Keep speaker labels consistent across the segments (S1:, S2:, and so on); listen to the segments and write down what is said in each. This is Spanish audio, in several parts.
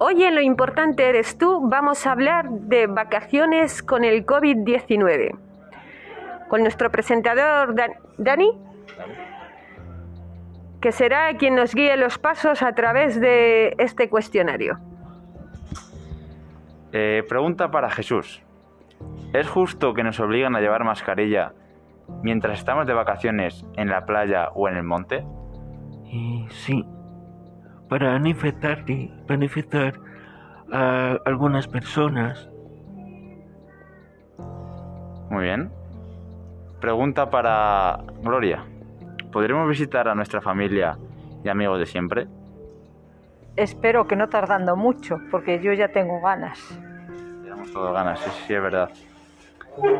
S1: Hoy en Lo importante eres tú vamos a hablar de vacaciones con el COVID-19. Con nuestro presentador Dan- Dani, que será quien nos guíe los pasos a través de este cuestionario.
S2: Eh, pregunta para Jesús. ¿Es justo que nos obligan a llevar mascarilla mientras estamos de vacaciones en la playa o en el monte?
S3: Y sí, para no infectar, y- para no infectar a algunas personas.
S2: Muy bien. Pregunta para Gloria. ¿Podremos visitar a nuestra familia y amigos de siempre?
S4: Espero que no tardando mucho, porque yo ya tengo ganas.
S2: Tenemos todas ganas, sí, sí, es verdad.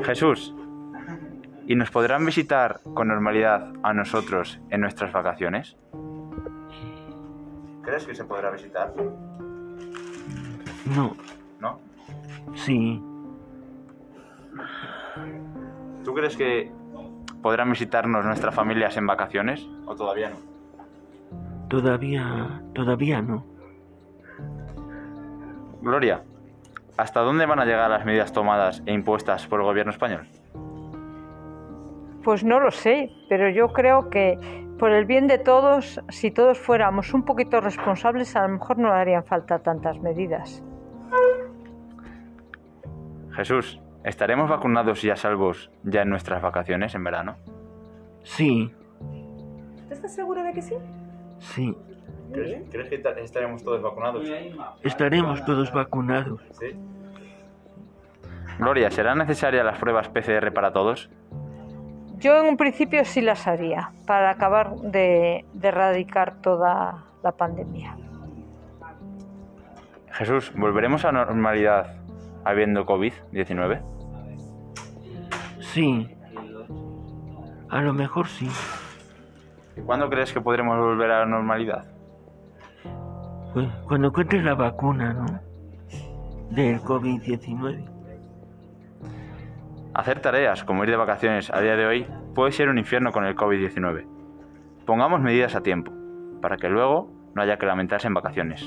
S2: Jesús, ¿y nos podrán visitar con normalidad a nosotros en nuestras vacaciones? ¿Crees que se podrá visitar?
S3: No,
S2: ¿No?
S3: sí,
S2: ¿Tú crees que podrán visitarnos nuestras familias en vacaciones o todavía no?
S3: todavía, todavía no.
S2: Gloria, ¿hasta dónde van a llegar las medidas tomadas e impuestas por el gobierno español?
S4: Pues no lo sé, pero yo creo que por el bien de todos, si todos fuéramos un poquito responsables, a lo mejor no harían falta tantas medidas.
S2: Jesús, ¿estaremos vacunados y a salvos ya en nuestras vacaciones en verano?
S3: Sí,
S1: ¿Estás seguro de que sí?
S3: sí,
S2: ¿Crees, que estaremos todos vacunados?
S3: estaremos todos vacunados.
S2: Sí. Gloria, ¿serán necesarias las pruebas PCR para todos?
S4: Yo en un principio sí las haría, para acabar de, de erradicar toda la pandemia.
S2: Jesús, ¿volveremos a normalidad habiendo COVID-19?
S3: Sí, a lo mejor sí.
S2: ¿Y cuándo crees que podremos volver a la normalidad?
S3: Pues cuando encuentres la vacuna, ¿no? Del COVID-19.
S2: Hacer tareas como ir de vacaciones a día de hoy puede ser un infierno con el COVID-19. Pongamos medidas a tiempo, para que luego no haya que lamentarse en vacaciones.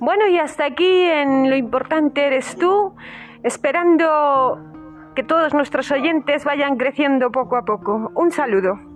S1: Bueno, y hasta aquí en Lo importante eres tú, esperando que todos nuestros oyentes vayan creciendo poco a poco. Un saludo.